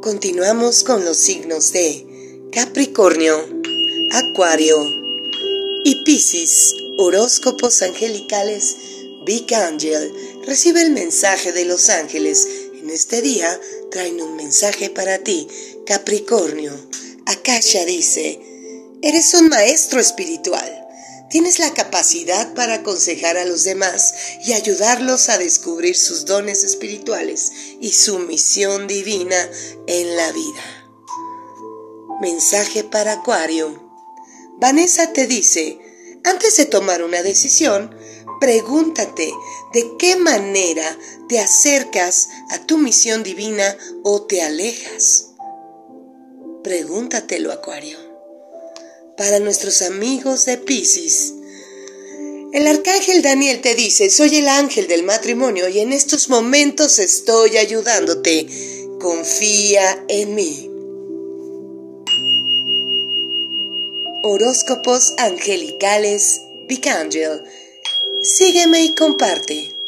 Continuamos con los signos de Capricornio, Acuario y Piscis, horóscopos angelicales Big Angel. Recibe el mensaje de los ángeles. En este día traen un mensaje para ti, Capricornio. Akasha dice, eres un maestro espiritual. Tienes la capacidad para aconsejar a los demás y ayudarlos a descubrir sus dones espirituales y su misión divina en la vida. Mensaje para Acuario. Vanessa te dice, antes de tomar una decisión, pregúntate de qué manera te acercas a tu misión divina o te alejas. Pregúntatelo, Acuario para nuestros amigos de Pisces. El arcángel Daniel te dice, soy el ángel del matrimonio y en estos momentos estoy ayudándote. Confía en mí. Horóscopos angelicales Big Angel. Sígueme y comparte.